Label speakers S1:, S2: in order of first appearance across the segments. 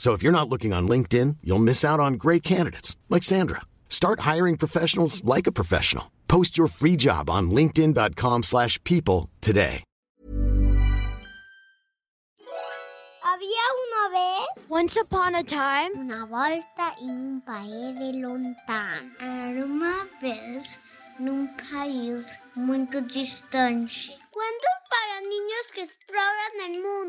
S1: So if you're not looking on LinkedIn, you'll miss out on great candidates like Sandra. Start hiring professionals like a professional. Post your free job on linkedin.com/people slash people today.
S2: Había una vez
S3: Once upon a time,
S2: una volta en un país de lontano. Era uma vez num país muito distante. Cuentos para niños que exploran el mundo.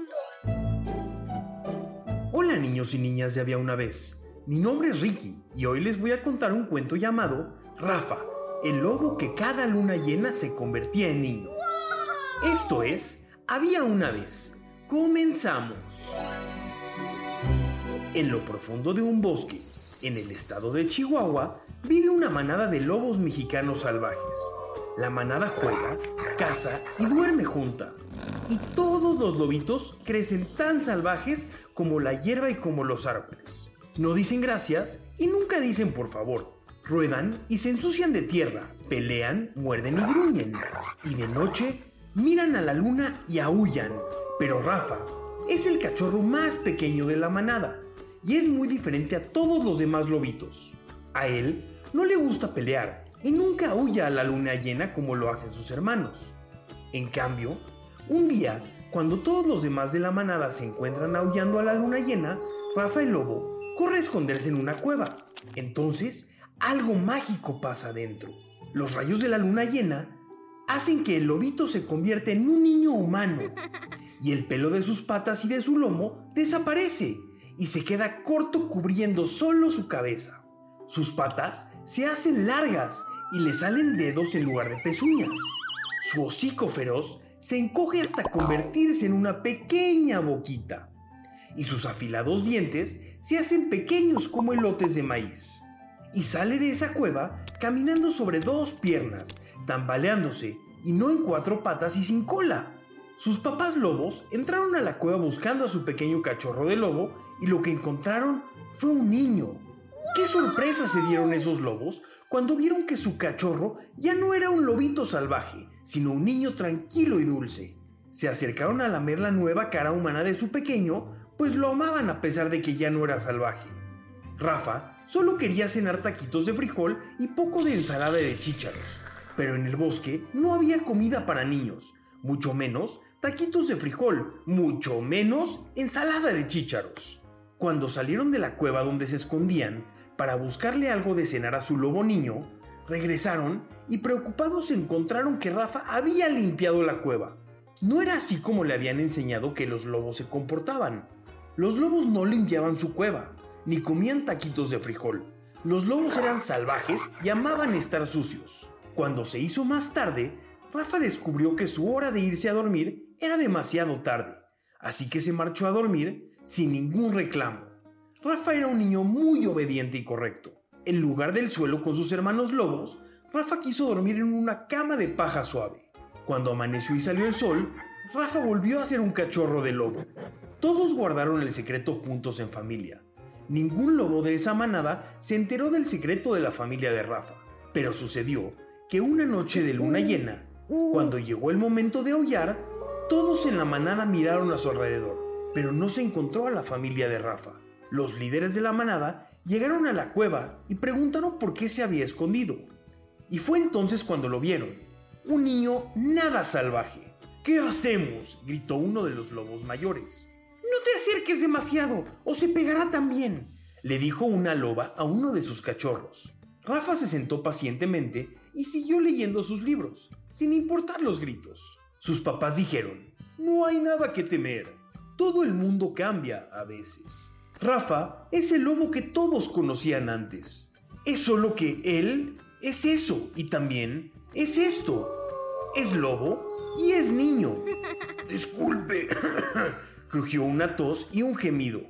S4: Hola niños y niñas de Había una vez. Mi nombre es Ricky y hoy les voy a contar un cuento llamado Rafa, el lobo que cada luna llena se convertía en niño. Esto es Había una vez. Comenzamos. En lo profundo de un bosque, en el estado de Chihuahua, vive una manada de lobos mexicanos salvajes. La manada juega, caza y duerme junta. Y todos los lobitos crecen tan salvajes como la hierba y como los árboles. No dicen gracias y nunca dicen por favor. Ruedan y se ensucian de tierra, pelean, muerden y gruñen. Y de noche miran a la luna y aullan. Pero Rafa es el cachorro más pequeño de la manada y es muy diferente a todos los demás lobitos. A él no le gusta pelear y nunca aúlla a la luna llena como lo hacen sus hermanos. En cambio, un día, cuando todos los demás de la manada se encuentran aullando a la luna llena, Rafa el lobo corre a esconderse en una cueva. Entonces, algo mágico pasa dentro. Los rayos de la luna llena hacen que el lobito se convierta en un niño humano y el pelo de sus patas y de su lomo desaparece y se queda corto cubriendo solo su cabeza. Sus patas se hacen largas y le salen dedos en lugar de pezuñas. Su hocico feroz se encoge hasta convertirse en una pequeña boquita. Y sus afilados dientes se hacen pequeños como elotes de maíz. Y sale de esa cueva caminando sobre dos piernas, tambaleándose y no en cuatro patas y sin cola. Sus papás lobos entraron a la cueva buscando a su pequeño cachorro de lobo y lo que encontraron fue un niño. ¿Qué sorpresa se dieron esos lobos cuando vieron que su cachorro ya no era un lobito salvaje, sino un niño tranquilo y dulce? Se acercaron a lamer la nueva cara humana de su pequeño, pues lo amaban a pesar de que ya no era salvaje. Rafa solo quería cenar taquitos de frijol y poco de ensalada de chícharos, pero en el bosque no había comida para niños, mucho menos taquitos de frijol, mucho menos ensalada de chícharos. Cuando salieron de la cueva donde se escondían para buscarle algo de cenar a su lobo niño, regresaron y preocupados encontraron que Rafa había limpiado la cueva. No era así como le habían enseñado que los lobos se comportaban. Los lobos no limpiaban su cueva, ni comían taquitos de frijol. Los lobos eran salvajes y amaban estar sucios. Cuando se hizo más tarde, Rafa descubrió que su hora de irse a dormir era demasiado tarde, así que se marchó a dormir sin ningún reclamo. Rafa era un niño muy obediente y correcto. En lugar del suelo con sus hermanos lobos, Rafa quiso dormir en una cama de paja suave. Cuando amaneció y salió el sol, Rafa volvió a ser un cachorro de lobo. Todos guardaron el secreto juntos en familia. Ningún lobo de esa manada se enteró del secreto de la familia de Rafa. Pero sucedió que una noche de luna llena, cuando llegó el momento de aullar, todos en la manada miraron a su alrededor, pero no se encontró a la familia de Rafa. Los líderes de la manada llegaron a la cueva y preguntaron por qué se había escondido. Y fue entonces cuando lo vieron. Un niño nada salvaje. ¿Qué hacemos? gritó uno de los lobos mayores. No te acerques demasiado, o se pegará también, le dijo una loba a uno de sus cachorros. Rafa se sentó pacientemente y siguió leyendo sus libros, sin importar los gritos. Sus papás dijeron, no hay nada que temer, todo el mundo cambia a veces. Rafa es el lobo que todos conocían antes. Es solo que él es eso y también es esto. Es lobo y es niño. Disculpe, crujió una tos y un gemido.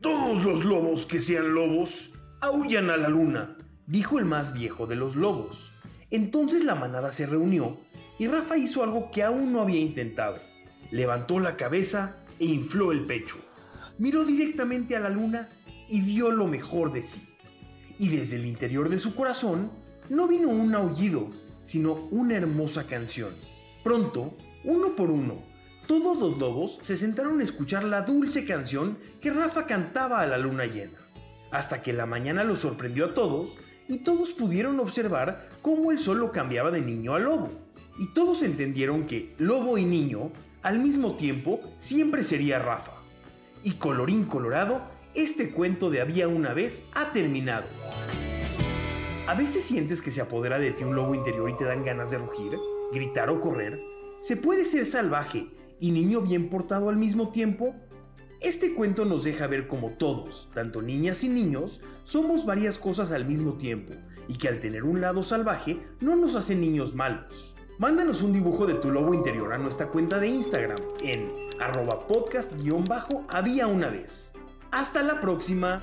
S4: Todos los lobos que sean lobos Aullan a la luna, dijo el más viejo de los lobos. Entonces la manada se reunió y Rafa hizo algo que aún no había intentado. Levantó la cabeza e infló el pecho. Miró directamente a la luna y vio lo mejor de sí. Y desde el interior de su corazón no vino un aullido, sino una hermosa canción. Pronto, uno por uno, todos los lobos se sentaron a escuchar la dulce canción que Rafa cantaba a la luna llena, hasta que la mañana los sorprendió a todos y todos pudieron observar cómo el sol lo cambiaba de niño a lobo. Y todos entendieron que lobo y niño, al mismo tiempo, siempre sería Rafa. Y colorín colorado, este cuento de había una vez ha terminado. ¿A veces sientes que se apodera de ti un lobo interior y te dan ganas de rugir, gritar o correr? ¿Se puede ser salvaje y niño bien portado al mismo tiempo? Este cuento nos deja ver como todos, tanto niñas y niños, somos varias cosas al mismo tiempo y que al tener un lado salvaje no nos hace niños malos. Mándanos un dibujo de tu lobo interior a nuestra cuenta de Instagram en arroba podcast-había una vez. Hasta la próxima.